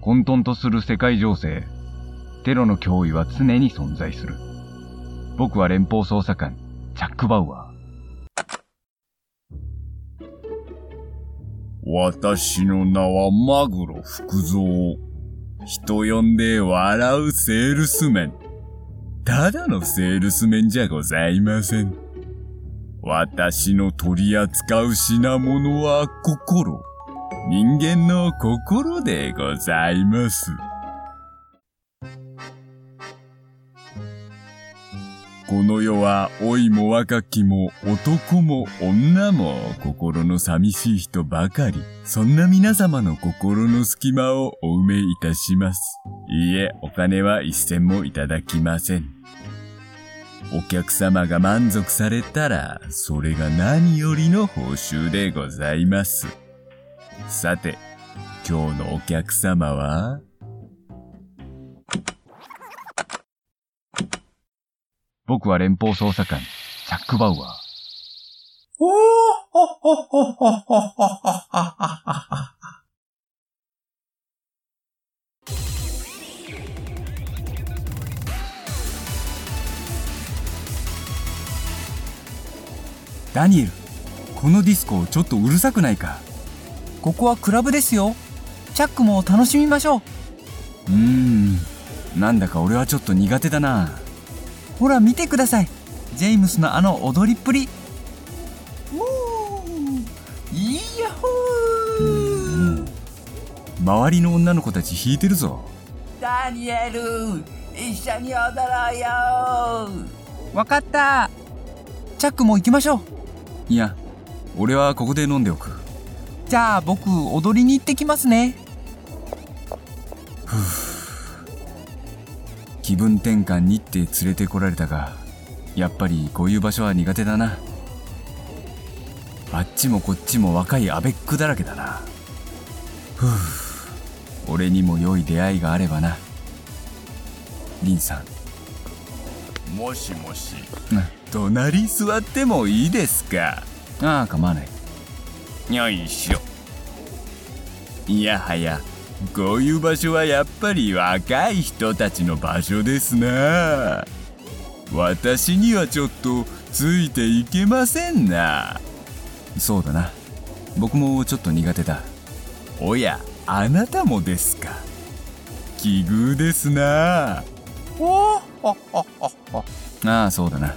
混沌とする世界情勢、テロの脅威は常に存在する。僕は連邦捜査官、チャック・バウアー。私の名はマグロ福蔵。人呼んで笑うセールスメン。ただのセールスメンじゃございません。私の取り扱う品物は心。人間の心でございます。この世は老いも若きも男も女も心の寂しい人ばかり。そんな皆様の心の隙間をお埋めいたします。いいえ、お金は一銭もいただきません。お客様が満足されたら、それが何よりの報酬でございます。さて、今日のお客様は？僕は連邦捜査官、チャック・バウアー。おーダニエル、このディスコちょっとうるさくないか？ここはクラブですよ。チャックも楽しみましょう。うーん、なんだか俺はちょっと苦手だな。ほら見てください。ジェームスのあの踊りっぷり。イヤホー周りの女の子たち弾いてるぞ。ダニエル一緒に踊ろうよ。わかった。チャックも行きましょういや俺はここで飲んでおくじゃあ僕踊りに行ってきますねふう気分転換にって連れてこられたが、やっぱりこういう場所は苦手だな。あっちもこっちも若いアベックだらけだな。ふう、俺にも良い出会いがあればな。リンさん。もしもし。隣座ってもいいですか？ああ、構わない。よいしょ。いやはや、こういう場所はやっぱり若い人たちの場所ですな。私にはちょっとついていけませんな。そうだな。僕もちょっと苦手だ。おやあなたもですか。奇遇ですな。おおああそうだな。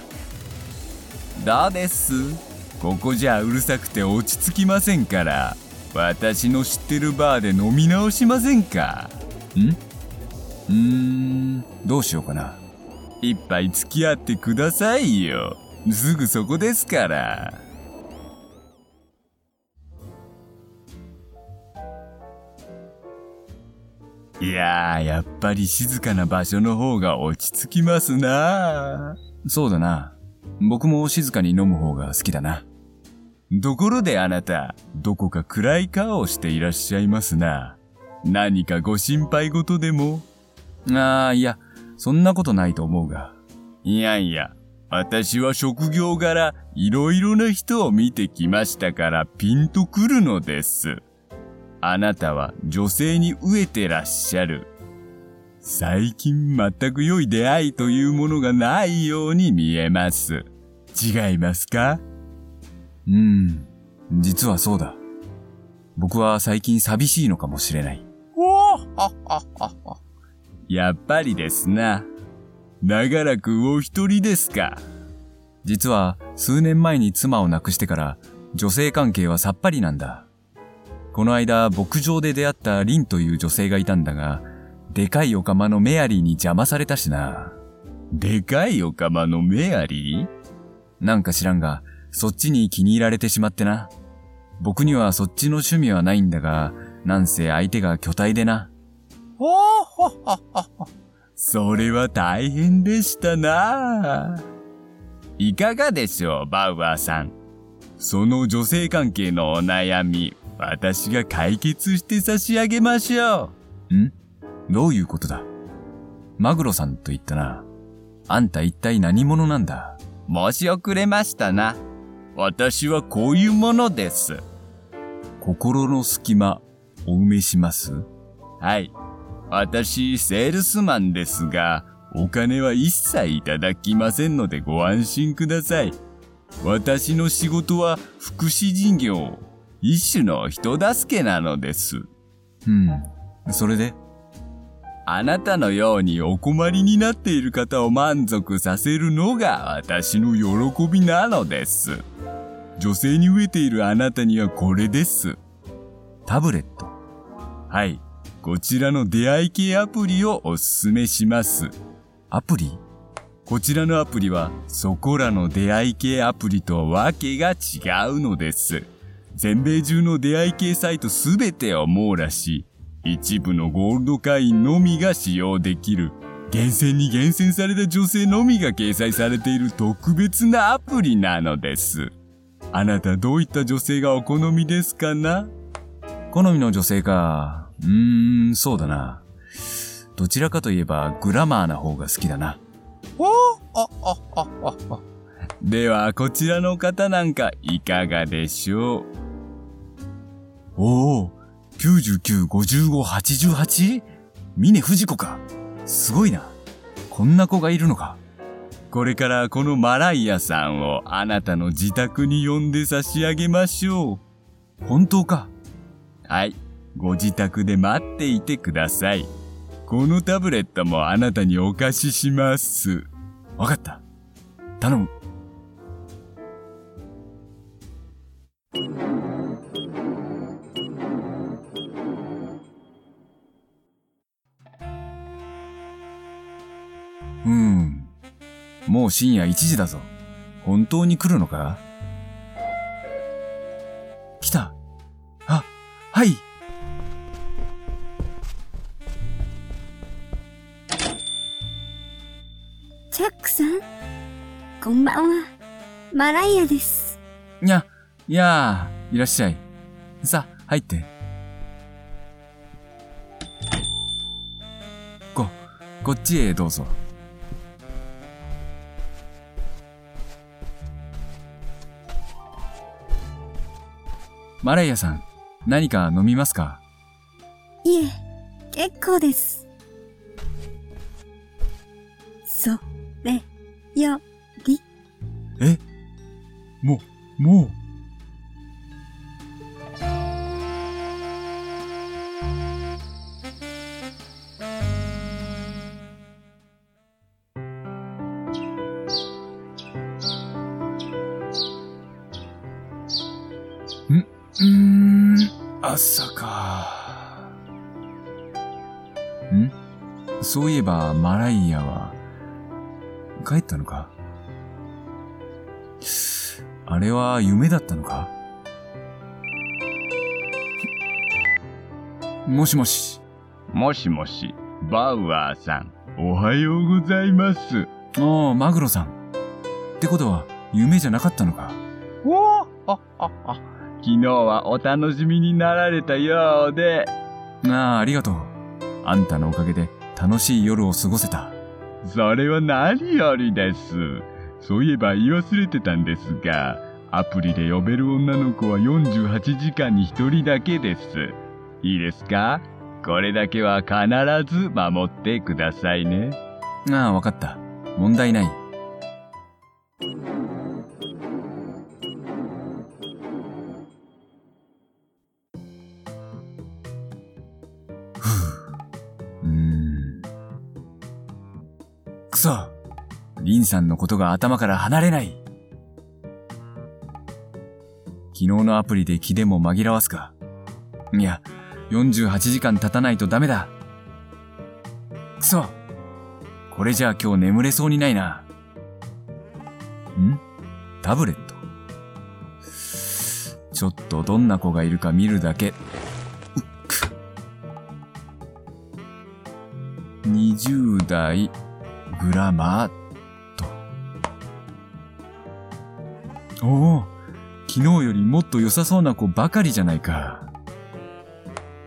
どうですここじゃうるさくて落ち着きませんから私の知ってるバーで飲み直しませんか？ん？うーん、どうしようかな。一杯付き合ってくださいよ。すぐそこですから。いやー、やっぱり静かな場所の方が落ち着きますなそうだな。僕も静かに飲む方が好きだな。ところであなた、どこか暗い顔をしていらっしゃいますな。何かご心配事でも？ああ、いや、そんなことないと思うが。いやいや、私は職業柄、いろいろな人を見てきましたからピンとくるのです。あなたは女性に飢えてらっしゃる。最近全く良い出会いというものがないように見えます。違いますか？うん、実はそうだ。僕は最近寂しいのかもしれない。やっぱりですな。長らくお一人ですか。実は数年前に妻を亡くしてから女性関係はさっぱりなんだ。この間牧場で出会ったリンという女性がいたんだが、でかいオカマのメアリーに邪魔されたしな。でかいオカマのメアリー？なんか知らんが、そっちに気に入られてしまってな。僕にはそっちの趣味はないんだが、なんせ相手が巨体でな。ほほほほそれは大変でしたな。いかがでしょう、バウアーさん。その女性関係のお悩み、私が解決して差し上げましょう。ん？どういうことだ？マグロさんと言ったな。あんた一体何者なんだ？申し遅れましたな。私はこういうものです。心の隙間、お埋めしますはい。私、セールスマンですが、お金は一切いただきませんのでご安心ください。私の仕事は福祉事業、一種の人助けなのです。うん。それで？あなたのようにお困りになっている方を満足させるのが私の喜びなのです。女性に飢えているあなたにはこれです。タブレット。はい。こちらの出会い系アプリをおすすめします。アプリ？こちらのアプリはそこらの出会い系アプリとわけが違うのです。全米中の出会い系サイトすべてを網羅し、一部のゴールド会員のみが使用できる、厳選に厳選された女性のみが掲載されている特別なアプリなのです。あなたどういった女性がお好みですかな？好みの女性か。うーん、そうだな。どちらかといえばグラマーな方が好きだな。では、こちらの方なんかいかがでしょう？おお、99、55、88? 峰藤子か？すごいな。こんな子がいるのか？これからこのマライアさんをあなたの自宅に呼んで差し上げましょう本当か？はい。ご自宅で待っていてください。このタブレットもあなたにお貸しします。わかった。頼む。うーん。もう深夜1時だぞ。本当に来るのか？来た。あ、はい。チャックさん？こんばんは。マライアです。にゃ、いやあ、いらっしゃい。さあ、入って。こ、こっちへどうぞ。マライアさん、何か飲みますか？いえ、結構です。そ、れ、よ、り、えもう、もう。ん？そういえば、マライアは、帰ったのか？あれは夢だったのか？もしもし。もしもし、バウアーさん、おはようございます。ああ、マグロさん。ってことは、夢じゃなかったのか？おおあああ昨日はお楽しみになられたようで、ああ、ありがとう。あんたのおかげで楽しい夜を過ごせた。それは何よりです。そういえば言い忘れてたんですが、アプリで呼べる女の子は48時間に1人だけです。いいですか？これだけは必ず守ってくださいね。ああ、わかった。問題ない。ンさんのことが頭から離れない。昨日のアプリで気でも紛らわすか？いや、48時間経たないとダメだ。くそこれじゃあ今日眠れそうにないな。ん？タブレット？ちょっとどんな子がいるか見るだけ。うっく。20代、グラマー、おお、昨日よりもっと良さそうな子ばかりじゃないか。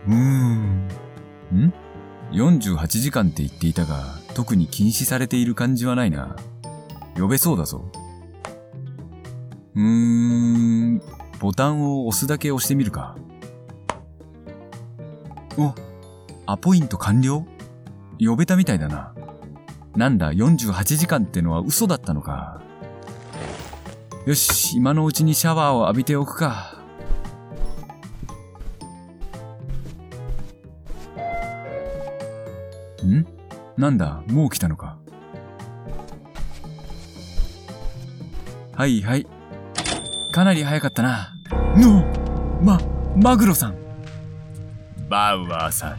うーん。ん ?48 時間って言っていたが、特に禁止されている感じはないな。呼べそうだぞ。うーん、ボタンを押すだけ押してみるか。お、アポイント完了？呼べたみたいだな。なんだ、48時間ってのは嘘だったのか。よし、今のうちにシャワーを浴びておくか。ん？なんだ、もう来たのか？はいはい。かなり早かったな。の、ま、マグロさん。バウアーさん、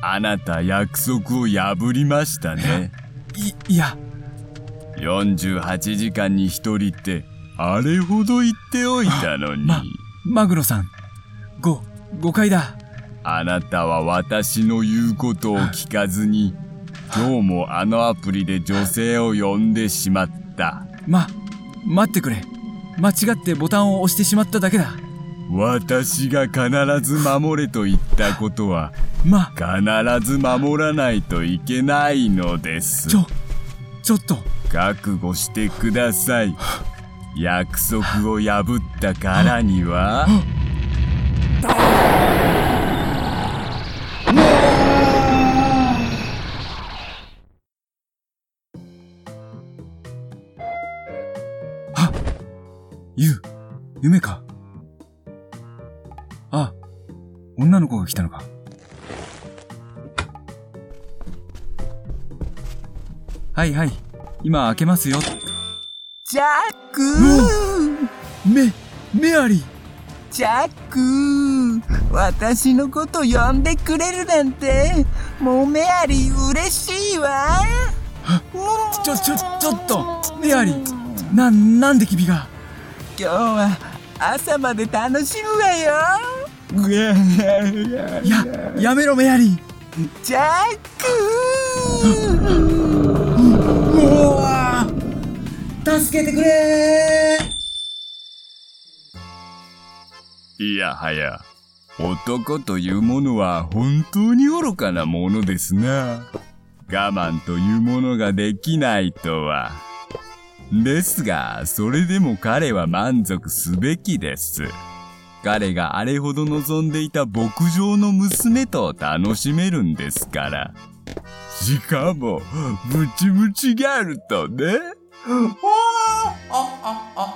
あなた約束を破りましたね。い、いや、48時間に一人って、あれほど言っておいたのに。ま、マグロさん。ご、誤解だ。あなたは私の言うことを聞かずに、今日もあのアプリで女性を呼んでしまった。ま、待ってくれ。間違ってボタンを押してしまっただけだ。私が必ず守れと言ったことは、ま、必ず守らないといけないのです。ちょ、ちょっと。覚悟してください。約束を破ったからには、ゆ、夢か。あ、女の子が来たのか。はいはい。今開けますよ。ジャックメ、メアリー。ジャック私のこと呼んでくれるなんて、もうメアリー嬉しいわ。ちょ、ちょ、ちょっと、メアリー。な、なんで君が？今日は朝まで楽しむわよ。や、やめろメアリー。ジャック助けてくれいやはや、男というものは本当に愚かなものですな。我慢というものができないとは。ですが、それでも彼は満足すべきです。彼があれほど望んでいた牧場の娘と楽しめるんですから。しかも、ムチムチギャルとね。哇！哦哦哦！